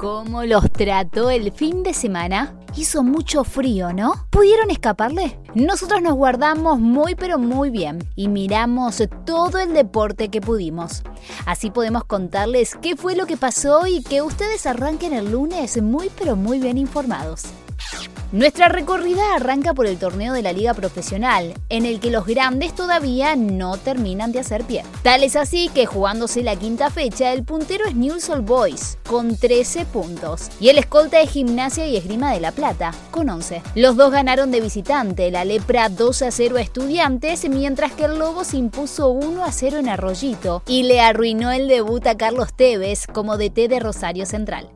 ¿Cómo los trató el fin de semana? Hizo mucho frío, ¿no? ¿Pudieron escaparle? Nosotros nos guardamos muy pero muy bien y miramos todo el deporte que pudimos. Así podemos contarles qué fue lo que pasó y que ustedes arranquen el lunes muy pero muy bien informados. Nuestra recorrida arranca por el torneo de la Liga Profesional, en el que los grandes todavía no terminan de hacer pie. Tal es así que jugándose la quinta fecha, el puntero es Newell's Old Boys, con 13 puntos, y el escolta es Gimnasia y Esgrima de la Plata, con 11. Los dos ganaron de visitante, la Lepra 2 a 0 a Estudiantes, mientras que el Lobo se impuso 1 a 0 en Arroyito y le arruinó el debut a Carlos Tevez como DT de Rosario Central.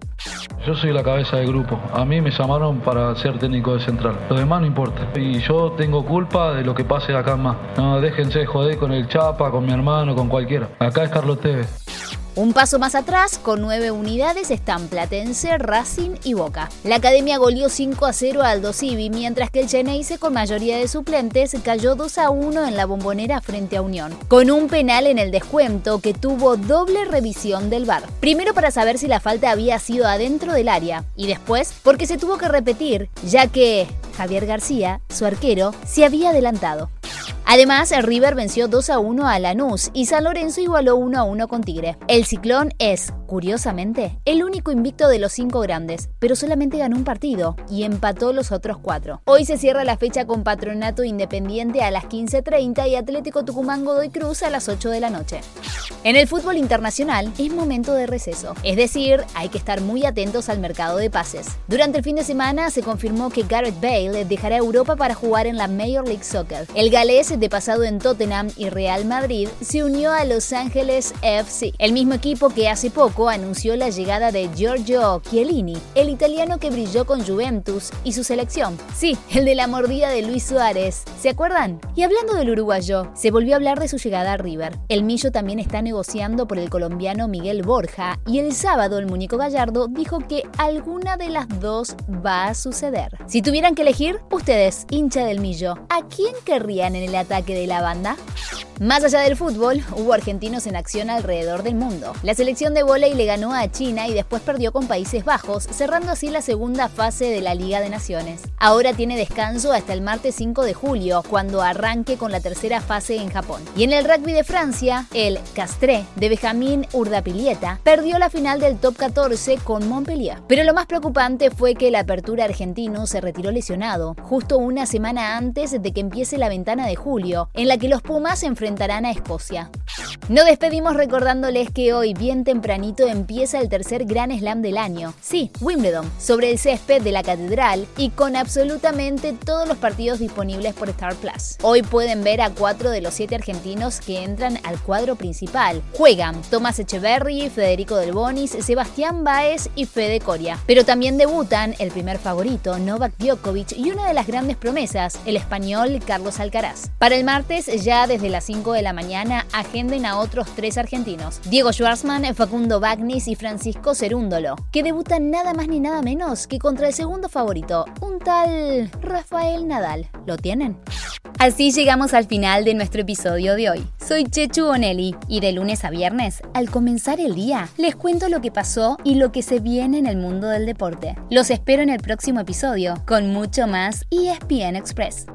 Yo soy la cabeza del grupo. A mí me llamaron para ser técnico de central. Lo demás no importa. Y yo tengo culpa de lo que pase acá más. No, déjense de joder con el Chapa, con mi hermano, con cualquiera. Acá es Carlos Tevez. Un paso más atrás, con nueve unidades, están Platense, Racing y Boca. La academia goleó 5 a 0 a Aldo Civi, mientras que el Geneise, con mayoría de suplentes, cayó 2 a 1 en la bombonera frente a Unión, con un penal en el descuento que tuvo doble revisión del VAR. Primero para saber si la falta había sido adentro del área, y después porque se tuvo que repetir, ya que Javier García, su arquero, se había adelantado. Además, River venció 2 a 1 a Lanús y San Lorenzo igualó 1 a 1 con Tigre. El Ciclón es, curiosamente, el único invicto de los cinco grandes, pero solamente ganó un partido y empató los otros cuatro. Hoy se cierra la fecha con Patronato Independiente a las 15.30 y Atlético Tucumán Godoy Cruz a las 8 de la noche. En el fútbol internacional es momento de receso, es decir, hay que estar muy atentos al mercado de pases. Durante el fin de semana se confirmó que Gareth Bale dejará Europa para jugar en la Major League Soccer. El galés de pasado en Tottenham y Real Madrid, se unió a Los Ángeles FC, el mismo equipo que hace poco anunció la llegada de Giorgio Chiellini, el italiano que brilló con Juventus y su selección. Sí, el de la mordida de Luis Suárez. ¿Se acuerdan? Y hablando del uruguayo, se volvió a hablar de su llegada a River. El Millo también está negociando por el colombiano Miguel Borja y el sábado el muñeco Gallardo dijo que alguna de las dos va a suceder. Si tuvieran que elegir, ustedes, hincha del Millo, ¿a quién querrían en el ataque de la banda? Más allá del fútbol, hubo argentinos en acción alrededor del mundo. La selección de volei le ganó a China y después perdió con Países Bajos, cerrando así la segunda fase de la Liga de Naciones. Ahora tiene descanso hasta el martes 5 de julio, cuando arranque con la tercera fase en Japón. Y en el rugby de Francia, el Castré de Benjamín Urdapilieta perdió la final del top 14 con Montpellier. Pero lo más preocupante fue que el apertura argentino se retiró lesionado, justo una semana antes de que empiece la ventana de julio, en la que los Pumas se enfrentarán a Escocia. Nos despedimos recordándoles que hoy, bien tempranito, empieza el tercer Gran Slam del año. Sí, Wimbledon, sobre el césped de la Catedral y con absolutamente todos los partidos disponibles por Star Plus. Hoy pueden ver a cuatro de los siete argentinos que entran al cuadro principal. Juegan Tomás Echeverry, Federico Del Bonis, Sebastián Baez y Fede Coria. Pero también debutan el primer favorito, Novak Djokovic, y una de las grandes promesas, el español Carlos Alcaraz. Para el martes, ya desde las 5 de la mañana, agenden a otros tres argentinos, Diego Schwartzman, Facundo Bagnis y Francisco Cerúndolo, que debutan nada más ni nada menos que contra el segundo favorito, un tal Rafael Nadal. ¿Lo tienen? Así llegamos al final de nuestro episodio de hoy. Soy Chechu Bonelli y de lunes a viernes, al comenzar el día, les cuento lo que pasó y lo que se viene en el mundo del deporte. Los espero en el próximo episodio con mucho más ESPN Express.